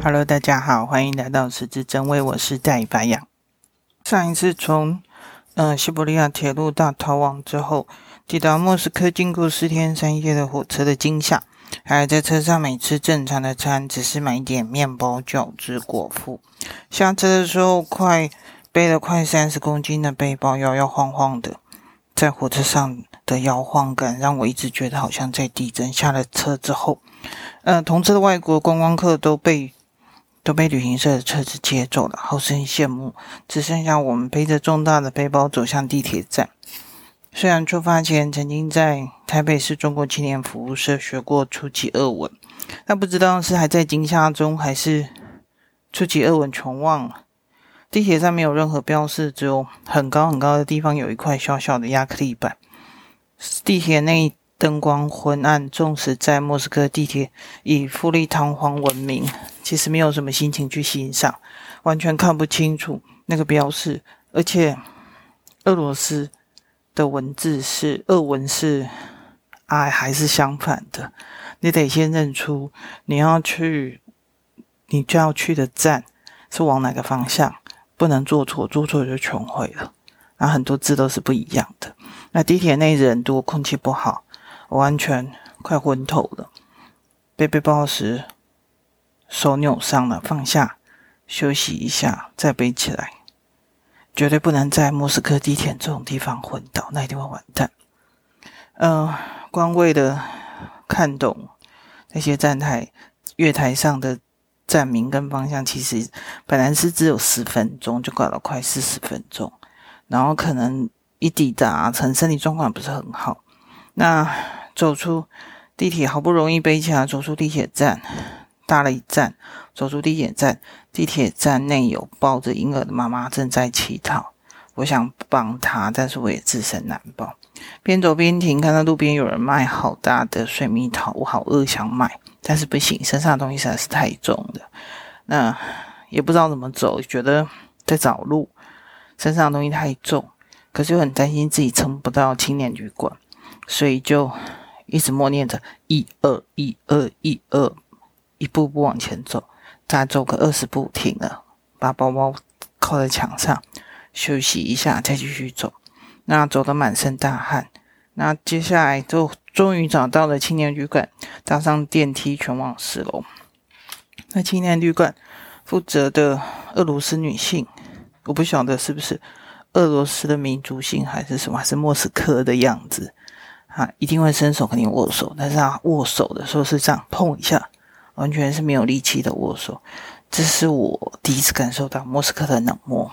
Hello，大家好，欢迎来到十字真味，我是戴白杨。上一次从呃西伯利亚铁路大逃亡之后，抵达莫斯科，经过四天三夜的火车的惊吓，还在车上没吃正常的餐，只是买一点面包、饺子果腹。下车的时候，快背了快三十公斤的背包，摇摇晃晃的，在火车上的摇晃感让我一直觉得好像在地震。下了车之后。呃，同车的外国观光客都被都被旅行社的车子接走了，好生羡慕。只剩下我们背着重大的背包走向地铁站。虽然出发前曾经在台北市中国青年服务社学过初级二文，但不知道是还在惊吓中，还是初级二文全忘了。地铁上没有任何标示，只有很高很高的地方有一块小小的亚克力板。地铁内。灯光昏暗，纵使在莫斯科地铁以富丽堂皇闻名，其实没有什么心情去欣赏，完全看不清楚那个标示，而且俄罗斯的文字是俄文是 I 还是相反的，你得先认出你要去，你就要去的站是往哪个方向，不能做错，做错就全毁了。那很多字都是不一样的。那地铁内人多，空气不好。完全快昏头了，背背包时手扭伤了，放下休息一下再背起来，绝对不能在莫斯科地铁这种地方昏倒，那一定会完蛋。嗯、光为了看懂那些站台月台上的站名跟方向，其实本来是只有十分钟，就搞了快四十分钟，然后可能一抵达，成身体状况不是很好，那。走出地铁，好不容易背起来，走出地铁站，搭了一站，走出地铁站，地铁站内有抱着婴儿的妈妈正在乞讨。我想帮她，但是我也自身难保。边走边停，看到路边有人卖好大的水蜜桃，我好饿，想买，但是不行，身上的东西实在是太重了。那也不知道怎么走，觉得在找路，身上的东西太重，可是又很担心自己撑不到青年旅馆，所以就。一直默念着一二一二一二，一步步往前走，再走个二十步停了，把包包靠在墙上休息一下，再继续走。那走得满身大汗，那接下来就终于找到了青年旅馆，搭上电梯前往四楼。那青年旅馆负责的俄罗斯女性，我不晓得是不是俄罗斯的民族性还是什么，还是莫斯科的样子。啊，一定会伸手跟你握手，但是他握手的时候是这样碰一下，完全是没有力气的握手。这是我第一次感受到莫斯科的冷漠，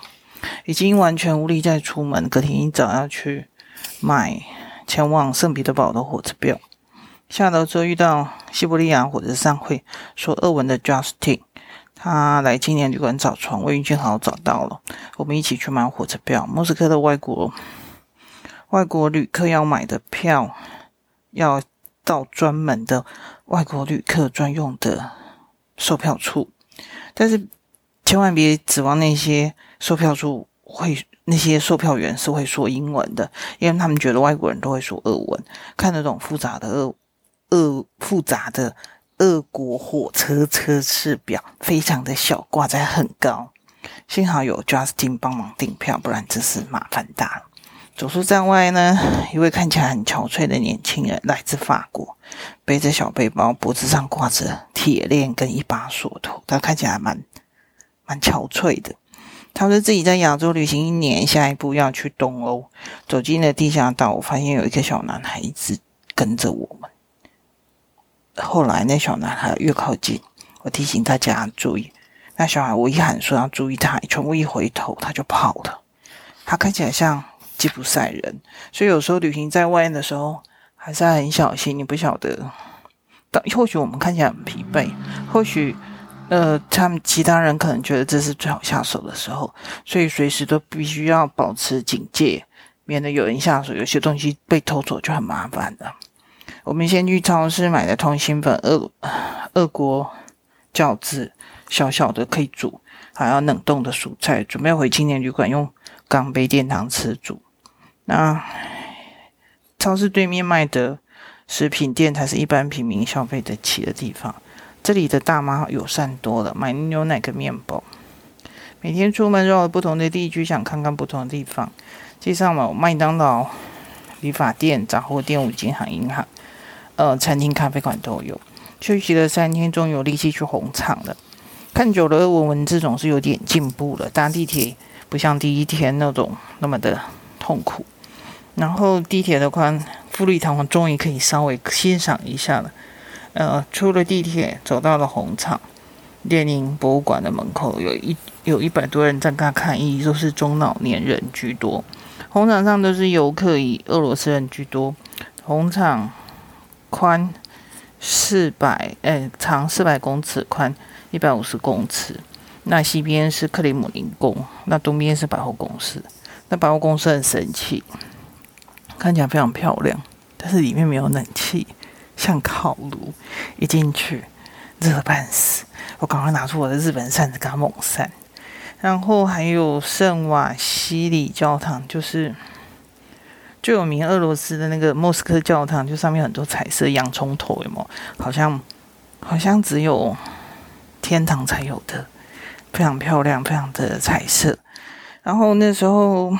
已经完全无力再出门。隔天一早要去买前往圣彼得堡的火车票。下楼之后遇到西伯利亚火车上会说俄文的 Justin，他来青年旅馆找床，我运气好找到了，我们一起去买火车票。莫斯科的外国。外国旅客要买的票，要到专门的外国旅客专用的售票处，但是千万别指望那些售票处会，那些售票员是会说英文的，因为他们觉得外国人都会说俄文，看得懂复杂的俄俄复杂的俄国火车车次表，非常的小，挂在很高。幸好有 Justin 帮忙订票，不然真是麻烦大了。走出站外呢，一位看起来很憔悴的年轻人，来自法国，背着小背包，脖子上挂着铁链跟一把锁头，他看起来蛮蛮憔悴的。他说自己在亚洲旅行一年，下一步要去东欧。走进了地下道，我发现有一个小男孩一直跟着我们。后来那小男孩越靠近，我提醒大家注意。那小孩我一喊说要注意他，全部一回头他就跑了。他看起来像。吉普赛人，所以有时候旅行在外的时候，还是要很小心。你不晓得，但或许我们看起来很疲惫，或许呃，他们其他人可能觉得这是最好下手的时候，所以随时都必须要保持警戒，免得有人下手，有些东西被偷走就很麻烦了。我们先去超市买的通心粉，俄俄国饺子，小小的可以煮，还要冷冻的蔬菜，准备回青年旅馆用钢杯电汤匙煮。那超市对面卖的食品店才是一般平民消费得起的地方。这里的大妈友善多了，买牛奶跟面包。每天出门绕了不同的地区，想看看不同的地方。街上嘛，麦当劳、理发店、杂货店、五金行、银行，呃，餐厅、咖啡馆都有。休息了三天，终于有力气去红场了。看久了，俄文文字总是有点进步了。搭地铁不像第一天那种那么的痛苦。然后地铁的宽，富丽堂皇终于可以稍微欣赏一下了。呃，出了地铁，走到了红场。列宁博物馆的门口有一有一百多人在那看，一都是中老年人居多。红场上都是游客，以俄罗斯人居多。红场宽四百，哎，长四百公尺，宽一百五十公尺。那西边是克里姆林宫，那东边是百货公司。那百货公司很神奇，看起来非常漂亮，但是里面没有冷气，像烤炉，一进去热半死。我赶快拿出我的日本扇子，给它猛扇。然后还有圣瓦西里教堂，就是最有名俄罗斯的那个莫斯科教堂，就上面很多彩色洋葱头，有没有？好像好像只有天堂才有的，非常漂亮，非常的彩色。然后那时候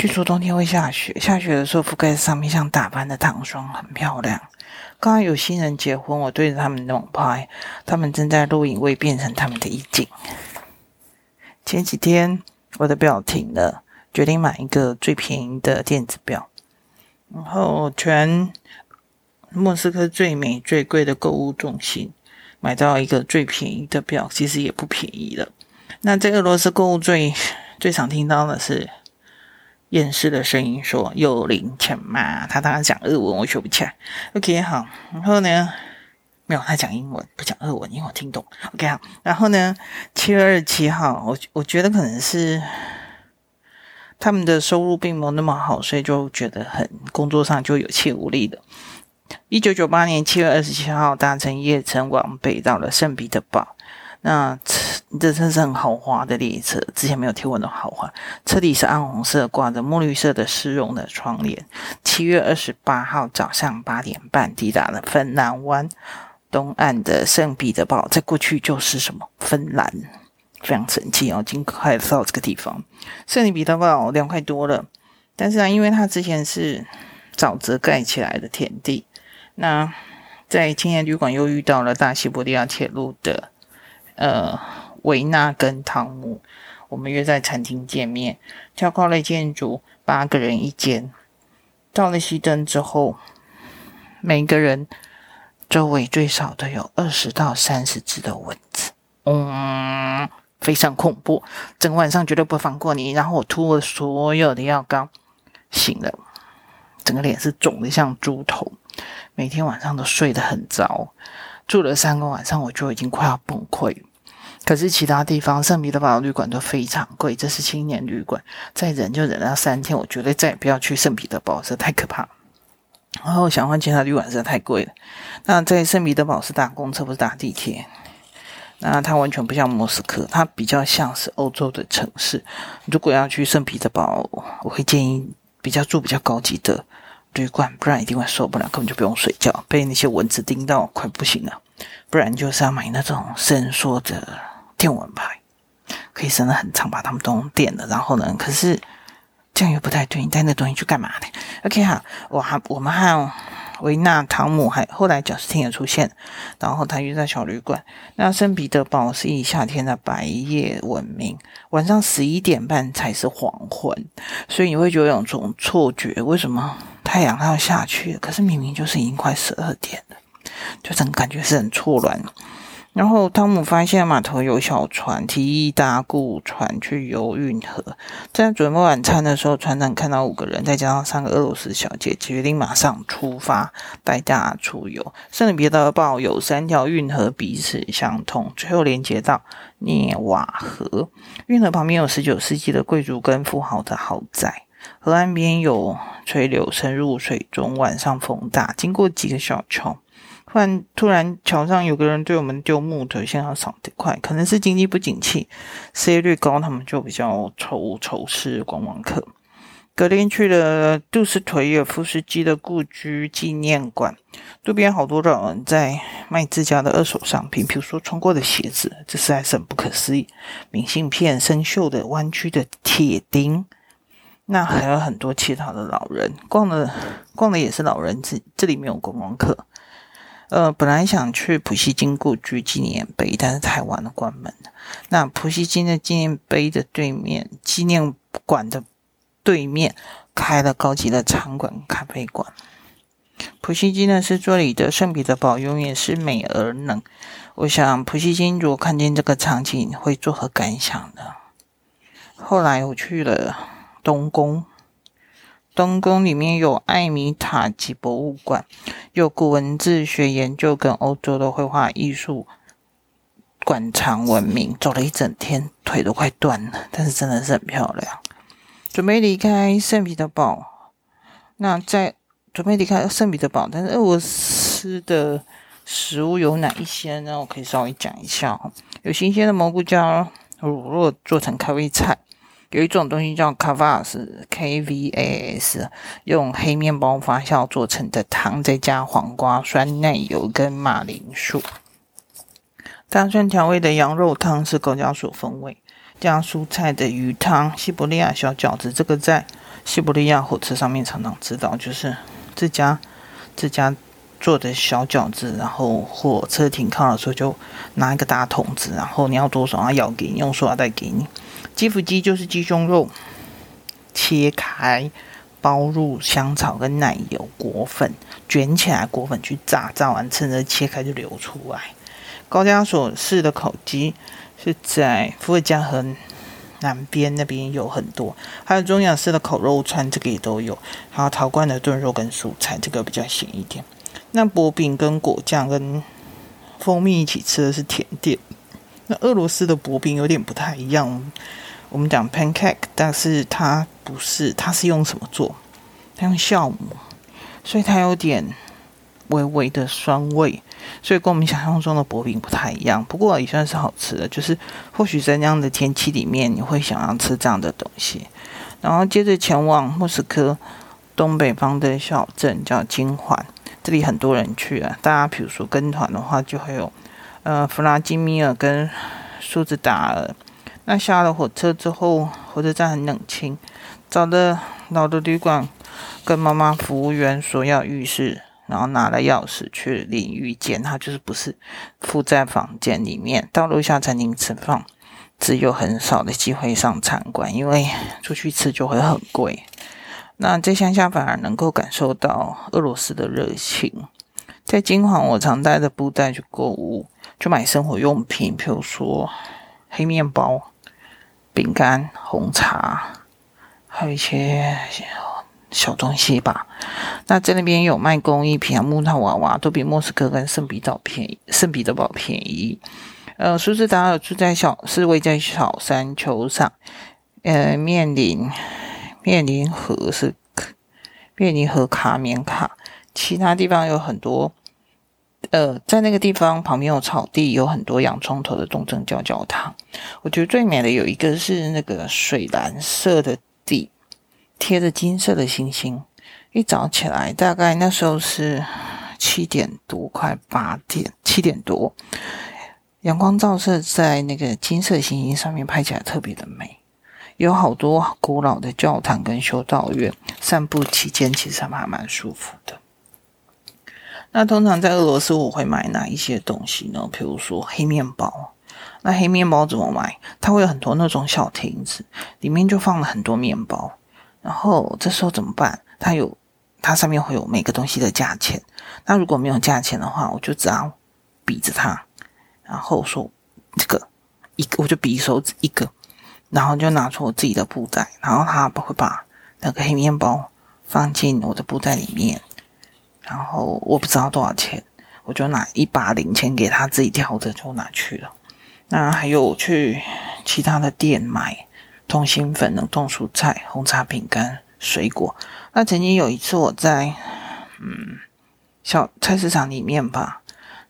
据说冬天会下雪，下雪的时候覆盖在上面像打翻的糖霜，很漂亮。刚刚有新人结婚，我对着他们猛拍，他们正在录影，未变成他们的意境。前几天我的表停了，决定买一个最便宜的电子表，然后全莫斯科最美最贵的购物中心买到一个最便宜的表，其实也不便宜了。那在俄罗斯购物最最常听到的是。厌世的声音说：“有零钱吗？”他当然讲日文，我学不起来。OK，好。然后呢，没有，他讲英文，不讲日文，因为我听懂。OK，好。然后呢，七月二十七号，我我觉得可能是他们的收入并没有那么好，所以就觉得很工作上就有气无力的。一九九八年七月二十七号，搭乘夜车往北到了圣彼得堡。那，这真是很豪华的列车，之前没有听闻的豪华。车底是暗红色，挂着墨绿色的丝绒的窗帘。七月二十八号早上八点半抵达了芬兰湾东岸的圣彼得堡，在过去就是什么芬兰，非常神奇哦。尽快到这个地方，圣彼得堡凉快多了。但是呢，因为它之前是沼泽盖起来的田地，那在青年旅馆又遇到了大西伯利亚铁路的。呃，维纳跟汤姆，我们约在餐厅见面。挑高类建筑，八个人一间。到了熄灯之后，每个人周围最少都有二十到三十只的蚊子，嗯，非常恐怖。整晚上绝对不放过你。然后我涂了所有的药膏，醒了，整个脸是肿的像猪头，每天晚上都睡得很糟。住了三个晚上，我就已经快要崩溃。可是其他地方圣彼得堡旅馆都非常贵，这是青年旅馆，再忍就忍了三天。我觉得再也不要去圣彼得堡，这太可怕。然后想换其他旅馆实在太贵了。那在圣彼得堡是搭公车，不是搭地铁。那它完全不像莫斯科，它比较像是欧洲的城市。如果要去圣彼得堡，我会建议比较住比较高级的旅馆，不然一定会受不了，根本就不用睡觉，被那些蚊子叮到快不行了。不然就是要买那种伸缩的。电蚊拍可以伸得很长，把它们都电了。然后呢，可是这样又不太对，你带那东西去干嘛呢？OK 哈，我还我们还有维纳汤姆，还后来贾斯汀也出现，然后他约在小旅馆。那圣彼得堡是以夏天的白夜闻名，晚上十一点半才是黄昏，所以你会觉得有种错觉，为什么太阳要下去？可是明明就是已经快十二点了，就整个感觉是很错乱。然后汤姆发现码头有小船，提议搭顾船去游运河。在准备晚餐的时候，船长看到五个人，再加上三个俄罗斯小姐，决定马上出发，带大家出游。圣彼得堡有三条运河彼此相通，最后连接到涅瓦河。运河旁边有十九世纪的贵族跟富豪的豪宅，河岸边有垂柳深入水中，晚上风大，经过几个小桥。突然，突然桥上有个人对我们丢木头，现在少得快，可能是经济不景气，失业率高，他们就比较愁愁视观光客。隔天去了杜斯妥也夫斯基的故居纪念馆，路边好多老人在卖自家的二手商品，比如说穿过的鞋子，这实在是很不可思议。明信片、生锈的弯曲的铁钉，那还有很多其他的老人逛的，逛的也是老人，这这里没有观光客。呃，本来想去普希金故居纪念碑，但是太晚了，关门。那普希金的纪念碑的对面，纪念馆的。对面开了高级的餐馆、咖啡馆。普希金呢，是这里的圣彼得堡永远是美而冷。我想普希金如果看见这个场景，会作何感想呢？后来我去了东宫，东宫里面有艾米塔吉博物馆，有古文字学研究跟欧洲的绘画艺术馆藏闻名。走了一整天，腿都快断了，但是真的是很漂亮。准备离开圣彼得堡，那在准备离开圣彼得堡，但是俄罗斯的食物有哪一些呢？我可以稍微讲一下哦。有新鲜的蘑菇加乳酪做成开胃菜，有一种东西叫 kvas，k v a s，用黑面包发酵做成的汤，再加黄瓜、酸奶油跟马铃薯。大蒜调味的羊肉汤是高加索风味。加蔬菜的鱼汤，西伯利亚小饺子，这个在西伯利亚火车上面常常吃到，就是这家这家做的小饺子，然后火车停靠的时候就拿一个大桶子，然后你要多少，他舀给你，用塑料袋给你。基辅鸡就是鸡胸肉，切开包入香草跟奶油裹粉，卷起来裹粉去炸，炸完趁热切开就流出来。高加索式的烤鸡。是在伏尔加河南边那边有很多，还有中亚式的烤肉串，这个也都有。还有陶罐的炖肉跟蔬菜，这个比较咸一点。那薄饼跟果酱跟蜂蜜一起吃的是甜点。那俄罗斯的薄饼有点不太一样，我们讲 pancake，但是它不是，它是用什么做？它用酵母，所以它有点微微的酸味。所以跟我们想象中的薄饼不太一样，不过也算是好吃的。就是或许在那样的天气里面，你会想要吃这样的东西。然后接着前往莫斯科东北方的小镇叫金环，这里很多人去啊。大家比如说跟团的话，就会有呃弗拉基米尔跟苏兹达尔。那下了火车之后，火车站很冷清，找的老的旅馆，跟妈妈服务员说要浴室。然后拿了钥匙去淋浴间，他就是不是附在房间里面。到楼下餐厅吃饭，只有很少的机会上餐馆，因为出去吃就会很贵。那在乡下反而能够感受到俄罗斯的热情。在金黄，我常带着布袋去购物，去买生活用品，譬如说黑面包、饼干、红茶，还有一些。小东西吧，那在那边有卖工艺品啊，木头娃娃都比莫斯科跟圣彼得堡便宜，圣彼得堡便宜。呃，苏兹达尔住在小，是位在小山丘上，呃，面临面临河是面临河卡缅卡，其他地方有很多，呃，在那个地方旁边有草地，有很多洋葱头的东正教教堂。我觉得最美的有一个是那个水蓝色的地。贴着金色的星星，一早起来，大概那时候是七点多，快八点，七点多，阳光照射在那个金色星星上面，拍起来特别的美。有好多古老的教堂跟修道院，散步期间其实还蛮舒服的。那通常在俄罗斯，我会买哪一些东西呢？比如说黑面包。那黑面包怎么买？它会有很多那种小亭子，里面就放了很多面包。然后这时候怎么办？它有，它上面会有每个东西的价钱。那如果没有价钱的话，我就只要比着它，然后说这个一个，我就比手指一个，然后就拿出我自己的布袋，然后他会把那个黑面包放进我的布袋里面，然后我不知道多少钱，我就拿一把零钱给他自己挑着就拿去了。那还有去其他的店买。通心粉、冷冻蔬菜、红茶、饼干、水果。那曾经有一次，我在嗯小菜市场里面吧，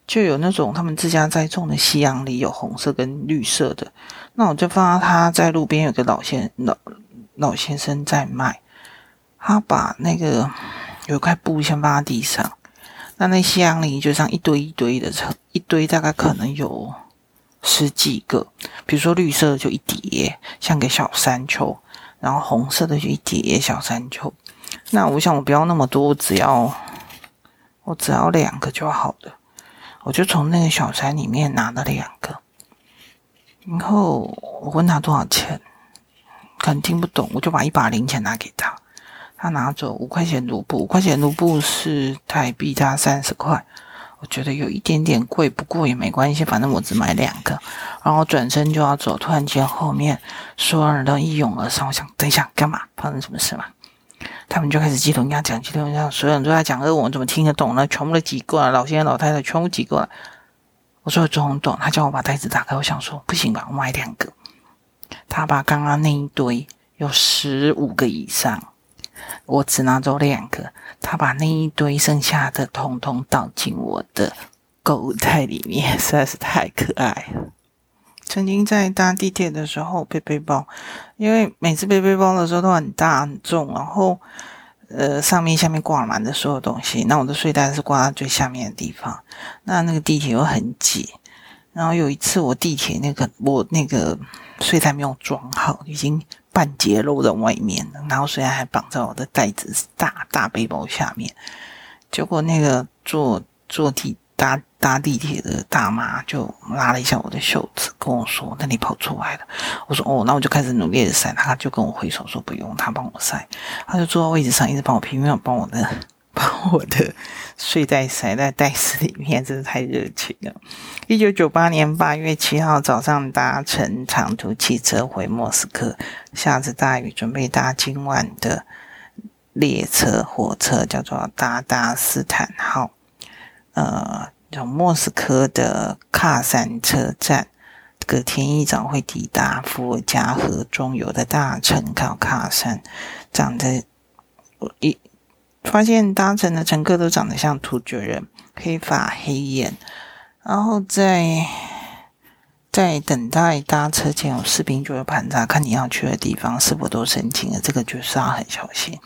就有那种他们自家栽种的西洋梨，有红色跟绿色的。那我就放到他在路边有个老先老老先生在卖，他把那个有一块布先放在地上，那那箱里就像一堆一堆的，一堆大概可能有十几个，比如说绿色的就一叠，像个小山丘，然后红色的就一叠小山丘。那我想我不要那么多，只要我只要两个就好了。我就从那个小山里面拿了两个，然后我问他多少钱，可能听不懂，我就把一把零钱拿给他，他拿走五块钱卢布，五块钱卢布是台币加三十块，我觉得有一点点贵，不过也没关系，反正我只买两个，然后转身就要走，突然间后面所有人都一拥而上，我想等一下干嘛？发生什么事吗？他们就开始鸡同鸭讲，鸡同鸭讲，所有人都在讲俄文，我怎么听得懂呢？全部都挤过来，老先生、老太太全部挤过来。我说中文懂，他叫我把袋子打开，我想说不行吧，我买两个。他把刚刚那一堆有十五个以上，我只拿走两个。他把那一堆剩下的统统倒进我的购物袋里面，实在是太可爱了。曾经在搭地铁的时候背背包，因为每次背背包的时候都很大很重，然后呃上面下面挂满的所有东西，那我的睡袋是挂在最下面的地方，那那个地铁又很挤，然后有一次我地铁那个我那个睡袋没有装好，已经半截露在外面的，然后虽然还绑在我的袋子大大背包下面，结果那个坐坐地。搭搭地铁的大妈就拉了一下我的袖子，跟我说：“那你跑出来了。”我说：“哦，那我就开始努力的晒。”他就跟我挥手说：“不用，他帮我晒。”他就坐在位置上，一直帮我拼命帮我的我的睡袋塞在袋子里面，真是太热情了。一九九八年八月七号早上搭乘长途汽车回莫斯科，下着大雨，准备搭今晚的列车火车，叫做达达斯坦号。呃，从莫斯科的喀山车站，隔天一早会抵达伏尔加河中游的大城考喀山。长得一发现搭乘的乘客都长得像突厥人，黑发黑眼。然后在在等待搭车前，有士兵就会盘查，看你要去的地方是否都申请了。这个就是要很小心。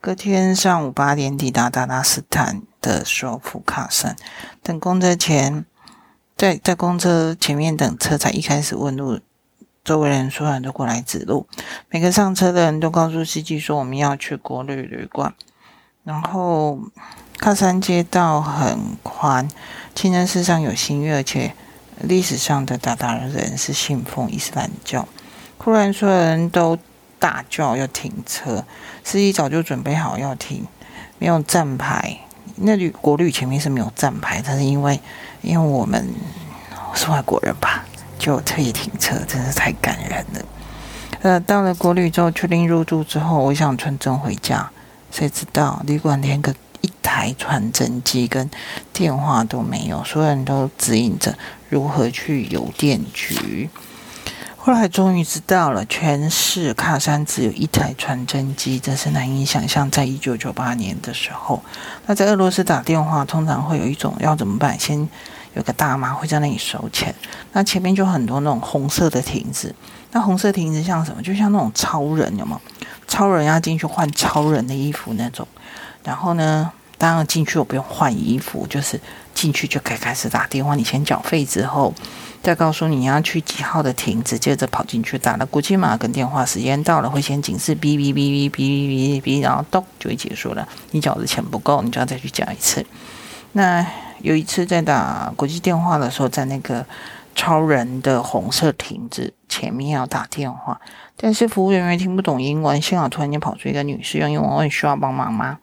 隔天上午八点抵达达拉斯坦的首府喀山，等公车前，在在公车前面等车，才一开始问路，周围人所有人都过来指路，每个上车的人都告诉司机说我们要去国旅旅馆。然后喀山街道很宽，清真寺上有新月，而且历史上的达达人是信奉伊斯兰教。忽然所有人都大叫要停车，司机早就准备好要停，没有站牌。那旅国旅前面是没有站牌，但是因为因为我们是外国人吧，就特意停车，真是太感人了。呃，到了国旅之后，确定入住之后，我想传真回家，谁知道旅馆连个一台传真机跟电话都没有，所有人都指引着如何去邮电局。后来终于知道了，全市喀山只有一台传真机，真是难以想象。在一九九八年的时候，那在俄罗斯打电话，通常会有一种要怎么办？先有个大妈会在那里收钱，那前面就很多那种红色的亭子，那红色亭子像什么？就像那种超人，有没有？超人要进去换超人的衣服那种。然后呢，当然进去我不用换衣服，就是进去就可以开始打电话。你先缴费之后。再告诉你要去几号的亭子，接着跑进去打了国际码跟电话，时间到了会先警示哔哔哔哔哔哔哔，然后咚就会结束了。你缴的钱不够，你就要再去缴一次。那有一次在打国际电话的时候，在那个超人的红色亭子前面要打电话，但是服务人员听不懂英文，幸好突然间跑出一个女士用英文问需要帮忙吗？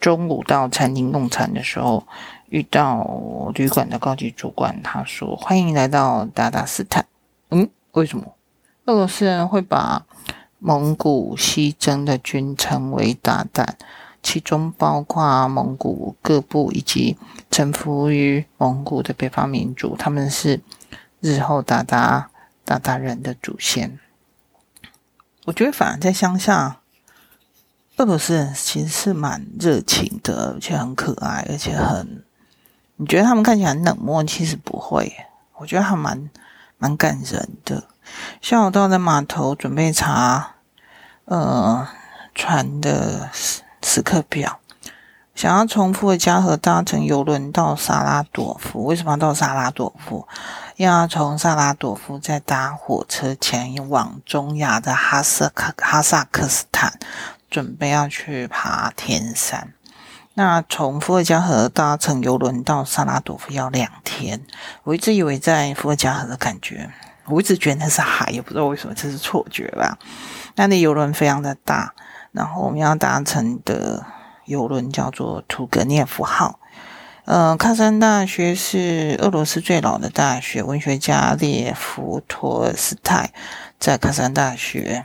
中午到餐厅用餐的时候。遇到旅馆的高级主管，他说：“欢迎来到达达斯坦。”嗯，为什么俄罗斯人会把蒙古西征的军称为韃靼？其中包括蒙古各部以及臣服于蒙古的北方民族，他们是日后达达达达人的祖先。我觉得，反而在乡下，俄罗斯人其实是蛮热情的，而且很可爱，而且很。你觉得他们看起来很冷漠？其实不会，我觉得还蛮蛮感人的。下午到了码头准备查，呃，船的时时刻表。想要重复的加和搭乘游轮到萨拉朵夫，为什么要到萨拉朵夫？要从萨拉朵夫再搭火车前往中亚的哈萨克哈萨克斯坦，准备要去爬天山。那从伏尔加河搭乘邮轮到萨拉朵夫要两天。我一直以为在伏尔加河的感觉，我一直觉得那是海，也不知道为什么，这是错觉吧。那那邮轮非常的大，然后我们要搭乘的。邮轮叫做图格涅夫号，呃，喀山大学是俄罗斯最老的大学。文学家列夫·托尔斯泰在喀山大学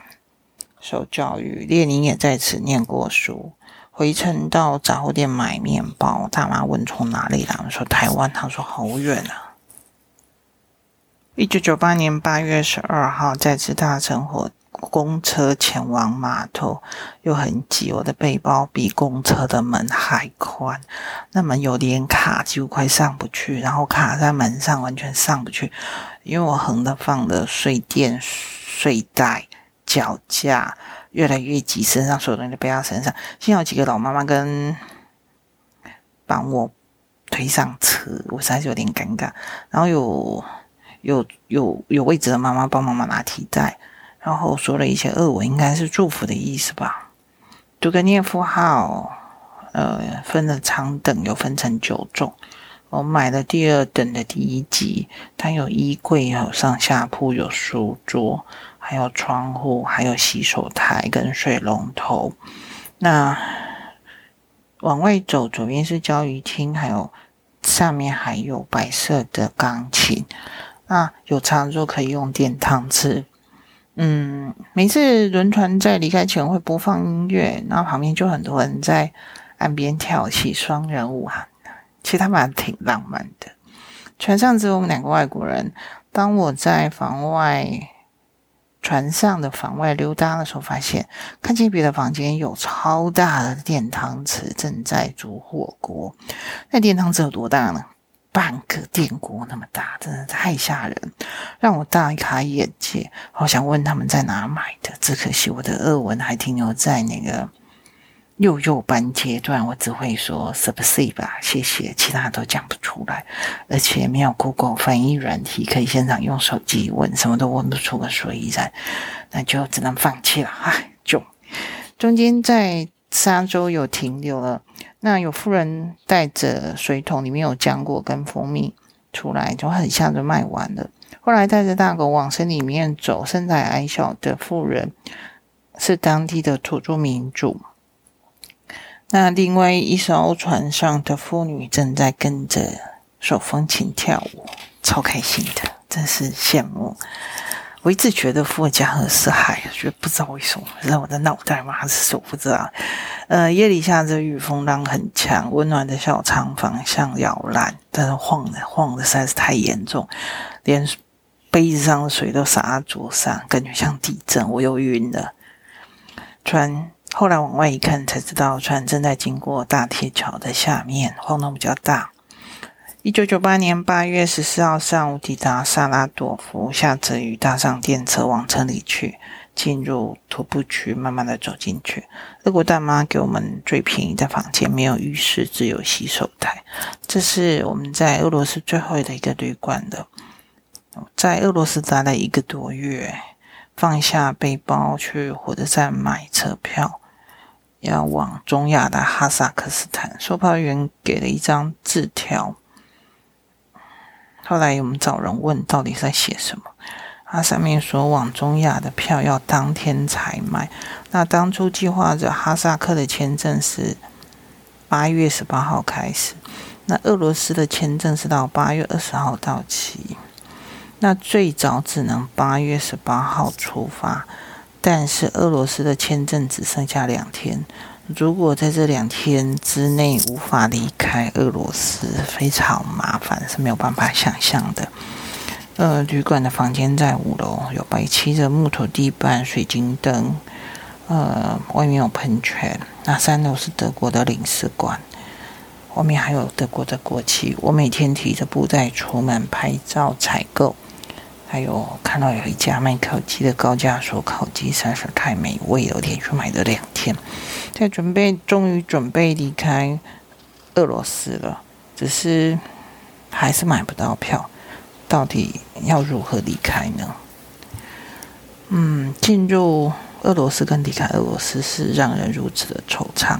受教育，列宁也在此念过书。回程到杂货店买面包，大妈问从哪里来，我说台湾，他说好远啊。一九九八年八月十二号，再次搭乘火。公车前往码头又很挤，我的背包比公车的门还宽，那门有点卡，几乎快上不去，然后卡在门上，完全上不去，因为我横的放的睡垫、睡袋、脚架越来越挤，身上所有东西都背到身上，幸好几个老妈妈跟帮我推上车，我实在是有点尴尬，然后有有有有位置的妈妈帮妈妈拿提袋。然后说了一些俄文，应该是祝福的意思吧。读个涅夫号，呃，分了长等，又分成九种。我买了第二等的第一级，它有衣柜，有上下铺，有书桌，还有窗户，还有洗手台跟水龙头。那往外走，左边是教育厅，还有上面还有白色的钢琴。那有插座可以用电汤匙。嗯，每次轮船在离开前会播放音乐，然后旁边就很多人在岸边跳起双人舞啊，其实他们还挺浪漫的。船上只有我们两个外国人。当我在房外船上的房外溜达的时候，发现看见别的房间有超大的电汤匙正在煮火锅。那电汤匙有多大呢？半个电锅那么大，真的太吓人，让我大开眼界。好想问他们在哪买的，只可惜我的俄文还停留在那个幼幼班阶段，我只会说 s u b s i 吧，谢谢，其他都讲不出来，而且没有 Google 翻译软体，可以现场用手机问，什么都问不出个所以然，那就只能放弃了。唉，就中间在。沙洲有停留了。那有妇人带着水桶，里面有浆果跟蜂蜜出来，就很像就卖完了。后来带着大狗往山里面走，身材矮小的妇人是当地的土著民族。那另外一艘船上的妇女正在跟着手风琴跳舞，超开心的，真是羡慕。我一直觉得伏尔加河是海，觉得不知道为什么，在我的脑袋吗？还是我不知道。呃，夜里下着雨，风浪很强，温暖的小仓房像摇篮，但是晃的晃的实在是太严重，连杯子上的水都洒在桌上，感觉像地震，我又晕了。船后来往外一看，才知道船正在经过大铁桥的下面，晃动比较大。一九九八年八月十四号上午抵达萨拉朵夫，下着雨，搭上电车往城里去，进入徒步区，慢慢的走进去。俄国大妈给我们最便宜的房间，没有浴室，只有洗手台。这是我们在俄罗斯最后的一个旅馆的。在俄罗斯待了一个多月，放下背包去火车站买车票，要往中亚的哈萨克斯坦。售票员给了一张字条。后来我们找人问，到底在写什么？他上面说往中亚的票要当天才买。那当初计划着哈萨克的签证是八月十八号开始，那俄罗斯的签证是到八月二十号到期。那最早只能八月十八号出发，但是俄罗斯的签证只剩下两天。如果在这两天之内无法离开俄罗斯，非常麻烦，是没有办法想象的。呃，旅馆的房间在五楼，有白漆的木头地板、水晶灯，呃，外面有喷泉。那三楼是德国的领事馆，外面还有德国的国旗。我每天提着布袋出门拍照采购，还有看到有一家卖烤鸡的高价，说烤鸡，实在是太美味了，我连续买了两。天，在准备，终于准备离开俄罗斯了，只是还是买不到票。到底要如何离开呢？嗯，进入俄罗斯跟离开俄罗斯是让人如此的惆怅。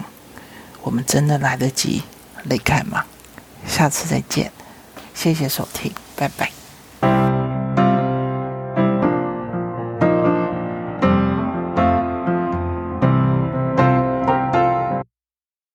我们真的来得及离开吗？下次再见，谢谢收听，拜拜。